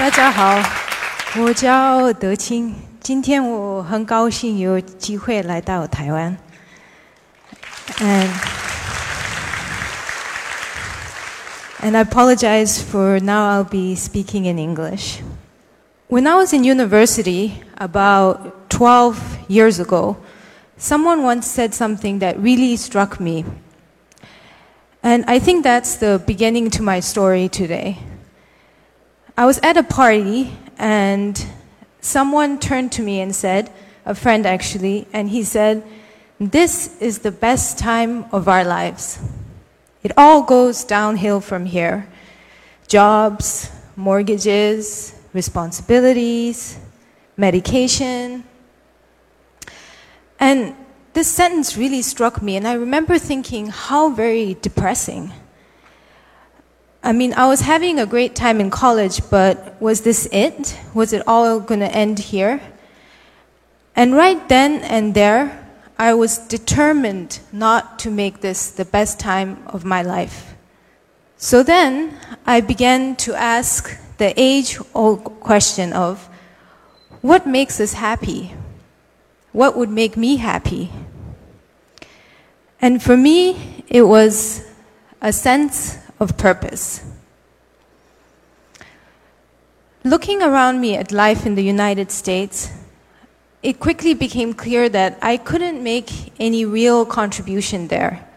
大家好，我叫德清。今天我很高兴有机会来到台湾。And and I apologize for now I'll be speaking in English. When I was in university about 12 years ago, someone once said something that really struck me. And I think that's the beginning to my story today. I was at a party and someone turned to me and said, a friend actually, and he said, This is the best time of our lives. It all goes downhill from here jobs, mortgages, responsibilities, medication. And this sentence really struck me, and I remember thinking how very depressing. I mean, I was having a great time in college, but was this it? Was it all going to end here? And right then and there, I was determined not to make this the best time of my life. So then I began to ask the age old question of what makes us happy? What would make me happy? And for me, it was a sense of purpose. Looking around me at life in the United States, it quickly became clear that I couldn't make any real contribution there.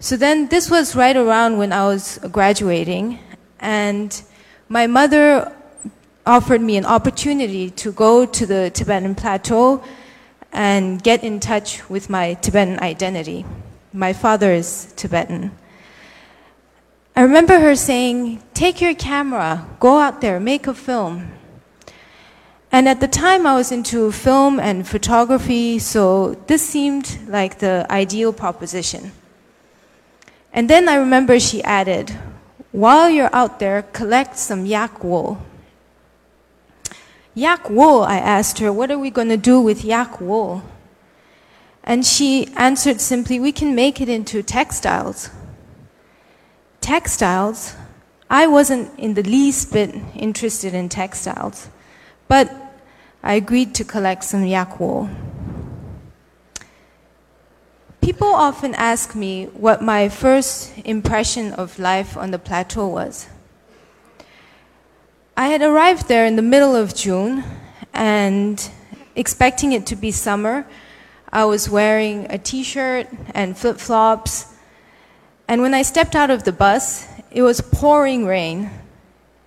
So then, this was right around when I was graduating, and my mother offered me an opportunity to go to the Tibetan plateau and get in touch with my Tibetan identity. My father is Tibetan. I remember her saying, Take your camera, go out there, make a film. And at the time, I was into film and photography, so this seemed like the ideal proposition. And then I remember she added, While you're out there, collect some yak wool. Yak wool, I asked her, what are we going to do with yak wool? And she answered simply, We can make it into textiles textiles, I wasn't in the least bit interested in textiles, but I agreed to collect some yak wool. People often ask me what my first impression of life on the plateau was. I had arrived there in the middle of June and expecting it to be summer. I was wearing a t shirt and flip flops and when I stepped out of the bus, it was pouring rain.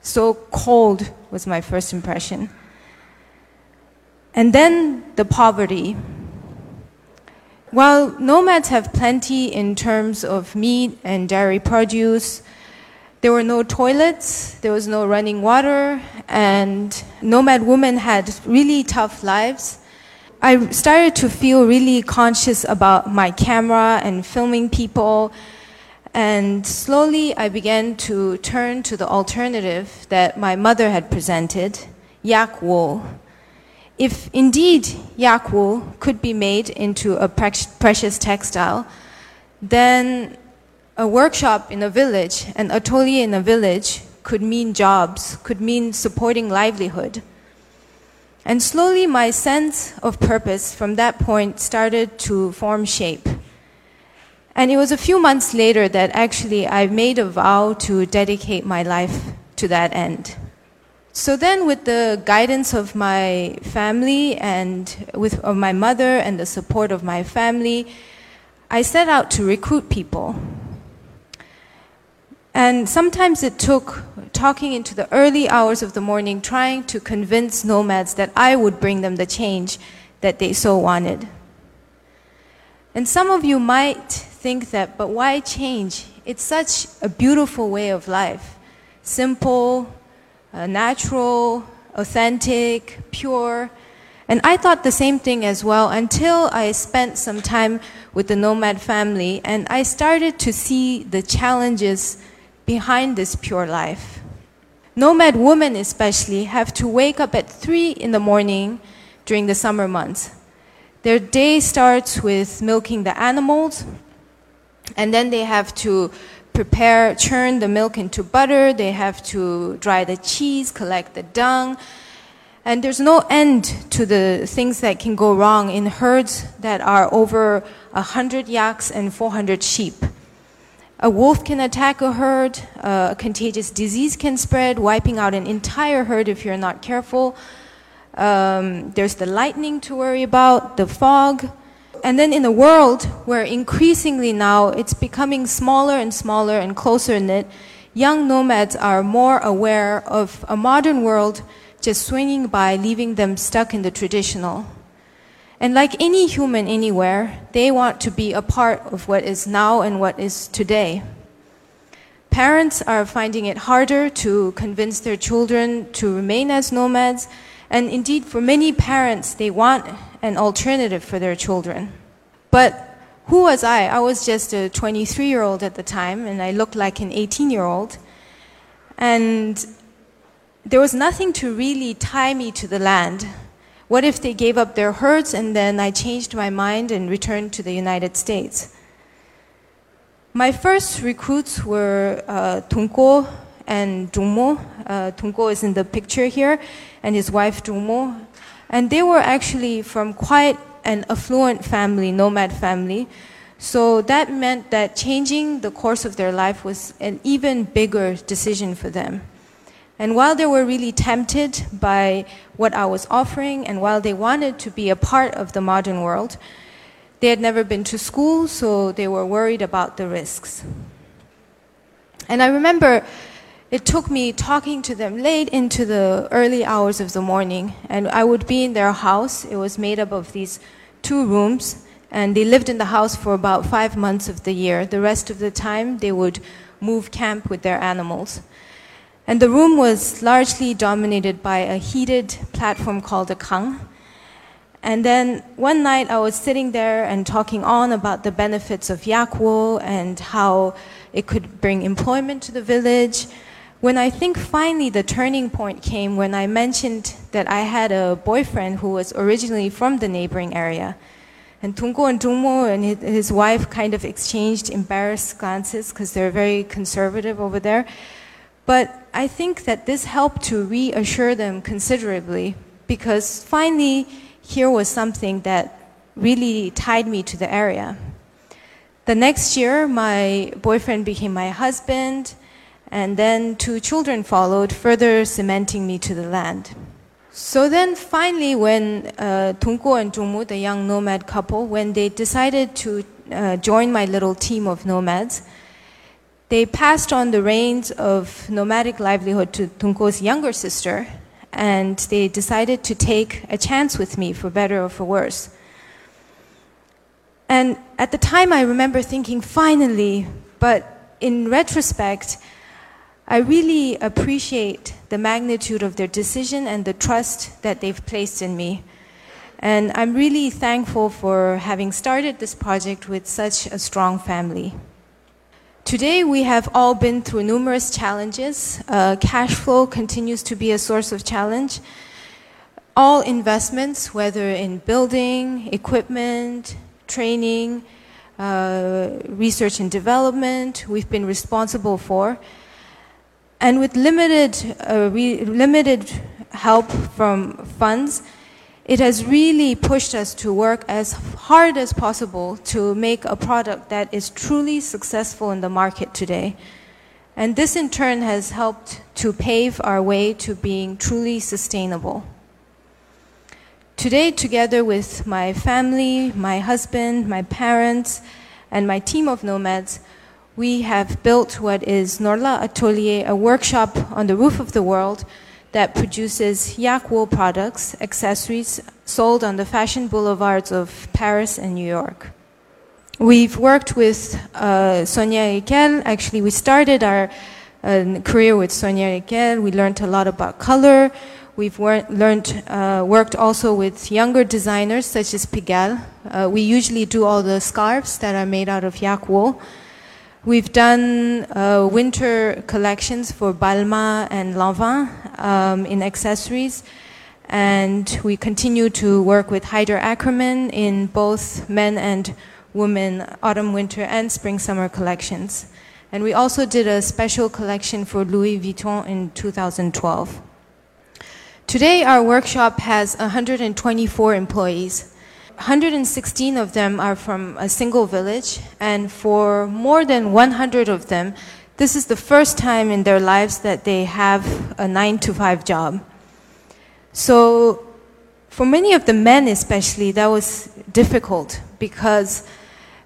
So cold was my first impression. And then the poverty. While nomads have plenty in terms of meat and dairy produce, there were no toilets, there was no running water, and nomad women had really tough lives. I started to feel really conscious about my camera and filming people and slowly I began to turn to the alternative that my mother had presented yak wool. If indeed yak wool could be made into a precious textile, then a workshop in a village, an atelier in a village, could mean jobs, could mean supporting livelihood. And slowly my sense of purpose from that point started to form shape. And it was a few months later that actually I made a vow to dedicate my life to that end. So then, with the guidance of my family and with of my mother and the support of my family, I set out to recruit people. And sometimes it took talking into the early hours of the morning, trying to convince nomads that I would bring them the change that they so wanted. And some of you might think that, but why change? It's such a beautiful way of life. Simple, uh, natural, authentic, pure. And I thought the same thing as well until I spent some time with the nomad family and I started to see the challenges behind this pure life. Nomad women, especially, have to wake up at 3 in the morning during the summer months. Their day starts with milking the animals, and then they have to prepare, churn the milk into butter, they have to dry the cheese, collect the dung. And there's no end to the things that can go wrong in herds that are over 100 yaks and 400 sheep. A wolf can attack a herd, a contagious disease can spread, wiping out an entire herd if you're not careful. Um, there's the lightning to worry about, the fog. And then in a world where increasingly now it's becoming smaller and smaller and closer knit, young nomads are more aware of a modern world just swinging by, leaving them stuck in the traditional. And like any human anywhere, they want to be a part of what is now and what is today. Parents are finding it harder to convince their children to remain as nomads, and indeed, for many parents, they want an alternative for their children. But who was I? I was just a 23 year old at the time, and I looked like an 18 year old. And there was nothing to really tie me to the land. What if they gave up their herds and then I changed my mind and returned to the United States? My first recruits were uh, and Jungmo. Uh, is in the picture here, and his wife Jungmo. And they were actually from quite an affluent family, nomad family. So that meant that changing the course of their life was an even bigger decision for them. And while they were really tempted by what I was offering, and while they wanted to be a part of the modern world, they had never been to school, so they were worried about the risks. And I remember it took me talking to them late into the early hours of the morning, and I would be in their house. It was made up of these two rooms, and they lived in the house for about five months of the year. The rest of the time, they would move camp with their animals. And the room was largely dominated by a heated platform called a kang. And then one night I was sitting there and talking on about the benefits of yak wool and how it could bring employment to the village. When I think finally the turning point came when I mentioned that I had a boyfriend who was originally from the neighboring area. And Tunko and Jungmo and his wife kind of exchanged embarrassed glances because they're very conservative over there. But I think that this helped to reassure them considerably because finally here was something that really tied me to the area. The next year, my boyfriend became my husband, and then two children followed, further cementing me to the land. So then finally, when uh, and Jungmu, the young nomad couple, when they decided to uh, join my little team of nomads, they passed on the reins of nomadic livelihood to Tunko's younger sister, and they decided to take a chance with me, for better or for worse. And at the time, I remember thinking, finally, but in retrospect, I really appreciate the magnitude of their decision and the trust that they've placed in me. And I'm really thankful for having started this project with such a strong family. Today, we have all been through numerous challenges. Uh, cash flow continues to be a source of challenge. All investments, whether in building, equipment, training, uh, research and development, we've been responsible for. And with limited, uh, limited help from funds, it has really pushed us to work as hard as possible to make a product that is truly successful in the market today. And this in turn has helped to pave our way to being truly sustainable. Today, together with my family, my husband, my parents, and my team of nomads, we have built what is Norlha Atelier, a workshop on the roof of the world that produces yak wool products, accessories sold on the fashion boulevards of Paris and New York. We've worked with uh, Sonia Rykiel. Actually, we started our uh, career with Sonia Rykiel. We learned a lot about color. We've wor- learned, uh, worked also with younger designers such as Pigalle. Uh, we usually do all the scarves that are made out of yak wool. We've done uh, winter collections for Balmain and Lanvin um, in accessories, and we continue to work with Haider Ackermann in both men and women autumn, winter, and spring, summer collections. And we also did a special collection for Louis Vuitton in 2012. Today, our workshop has 124 employees. 116 of them are from a single village, and for more than 100 of them, this is the first time in their lives that they have a 9 to 5 job. So, for many of the men especially, that was difficult because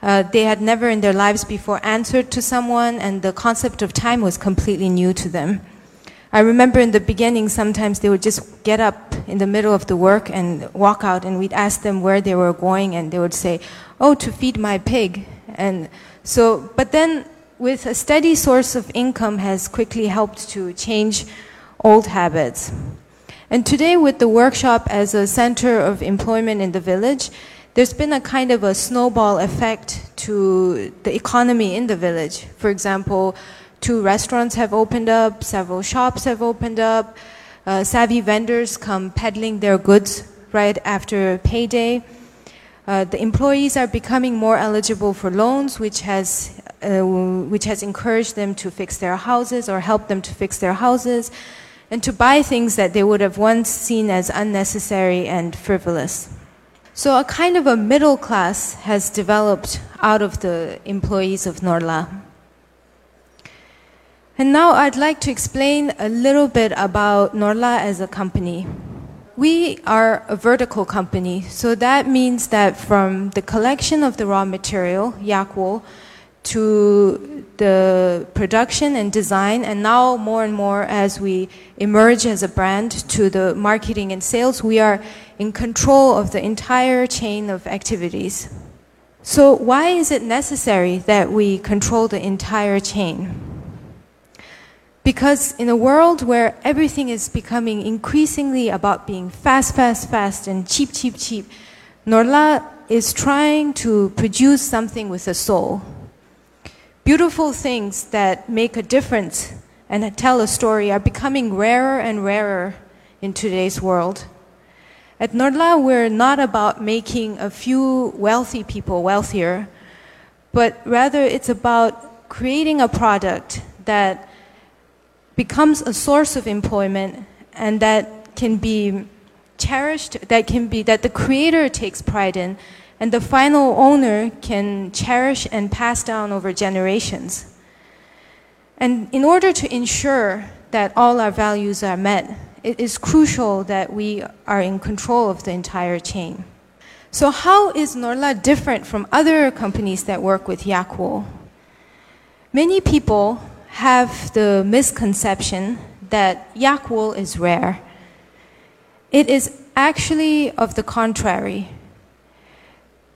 uh, they had never in their lives before answered to someone, and the concept of time was completely new to them. I remember in the beginning, sometimes they would just get up in the middle of the work and walk out, and we'd ask them where they were going, and they would say, Oh, to feed my pig. And so, but then with a steady source of income has quickly helped to change old habits. And today, with the workshop as a center of employment in the village, there's been a kind of a snowball effect to the economy in the village. For example, two restaurants have opened up, several shops have opened up, uh, savvy vendors come peddling their goods right after payday. Uh, the employees are becoming more eligible for loans, which has, uh, which has encouraged them to fix their houses or help them to fix their houses and to buy things that they would have once seen as unnecessary and frivolous. So, a kind of a middle class has developed out of the employees of Norlha. And now I'd like to explain a little bit about Norlha as a company. We are a vertical company, so that means that from the collection of the raw material, yak wool, to the production and design, and now more and more as we emerge as a brand to the marketing and sales, we are in control of the entire chain of activities. So, why is it necessary that we control the entire chain? Because in a world where everything is becoming increasingly about being fast, fast, fast, and cheap, cheap, cheap, Norlha is trying to produce something with a soul. Beautiful things that make a difference and tell a story are becoming rarer and rarer in today's world. At Norlha, we're not about making a few wealthy people wealthier, but rather it's about creating a product that becomes a source of employment and that can be cherished, that can be, that the creator takes pride in, and the final owner can cherish and pass down over generations. And in order to ensure that all our values are met, it is crucial that we are in control of the entire chain. So, how is Norlha different from other companies that work with yak wool? Many people have the misconception that yak wool is rare. It is actually of the contrary.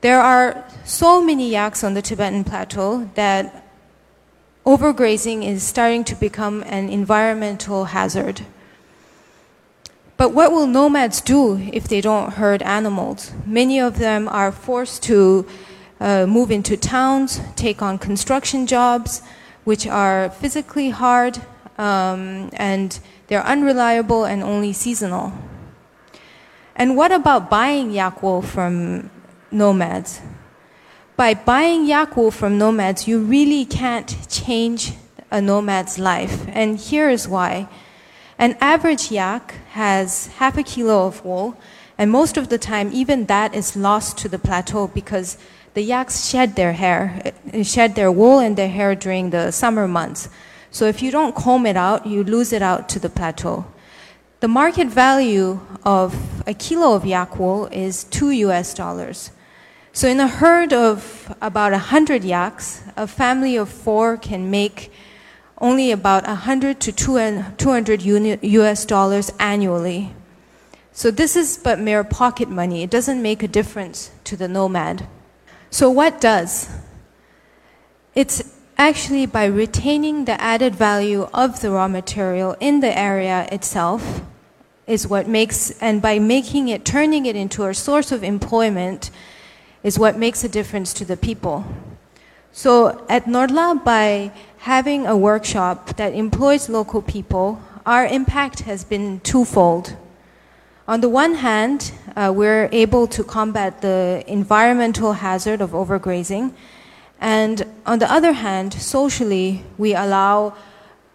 There are so many yaks on the Tibetan plateau that overgrazing is starting to become an environmental hazard. But what will nomads do if they don't herd animals? Many of them are forced to uh, move into towns, take on construction jobs, which are physically hard um, and they're unreliable and only seasonal. And what about buying yak wool from nomads? By buying yak wool from nomads, you really can't change a nomad's life. And here is why. An average yak has half a kilo of wool, and most of the time, even that is lost to the plateau because the yaks shed their hair, uh, shed their wool and their hair during the summer months. So if you don't comb it out, you lose it out to the plateau. The market value of a kilo of yak wool is two US dollars. So in a herd of about 100 yaks, a family of four can make only about 100 to 200 US dollars annually. So this is but mere pocket money. It doesn't make a difference to the nomad. So, what does? It's actually by retaining the added value of the raw material in the area itself is what makes, and by making it, turning it into a source of employment is what makes a difference to the people. So at Norlha, by having a workshop that employs local people, our impact has been twofold. On the one hand, uh, we're able to combat the environmental hazard of overgrazing, And on the other hand, socially, we allow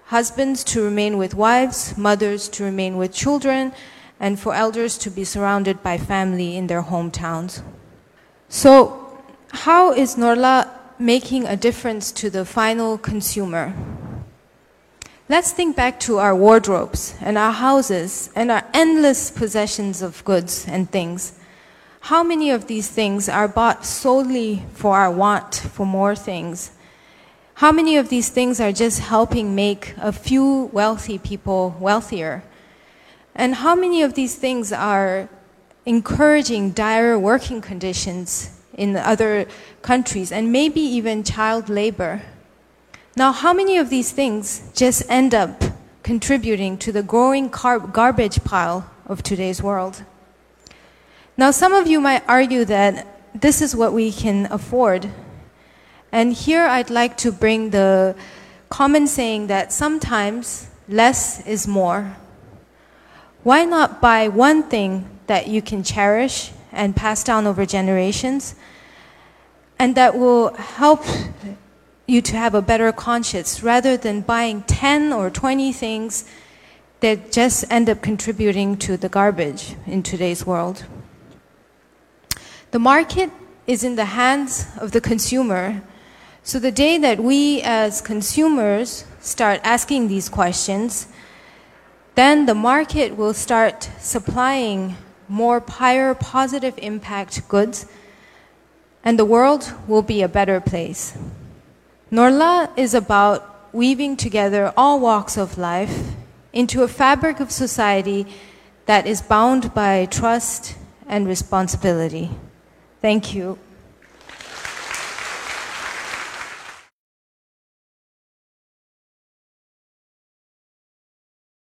husbands to remain with wives, mothers to remain with children, and for elders to be surrounded by family in their hometowns. So, how is Norlha making a difference to the final consumer? Let's think back to our wardrobes and our houses and our endless possessions of goods and things. How many of these things are bought solely for our want for more things? How many of these things are just helping make a few wealthy people wealthier? And how many of these things are encouraging dire working conditions in other countries and maybe even child labor? Now, how many of these things just end up contributing to the growing car- garbage pile of today's world? Now, some of you might argue that this is what we can afford. And here I'd like to bring the common saying that sometimes less is more. Why not buy one thing that you can cherish and pass down over generations and that will help you to have a better conscience rather than buying 10 or 20 things that just end up contributing to the garbage in today's world. The market is in the hands of the consumer. So the day that we as consumers start asking these questions, then the market will start supplying more higher positive impact goods and the world will be a better place. Norlha is about weaving together all walks of life into a fabric of society that is bound by trust and responsibility. Thank you.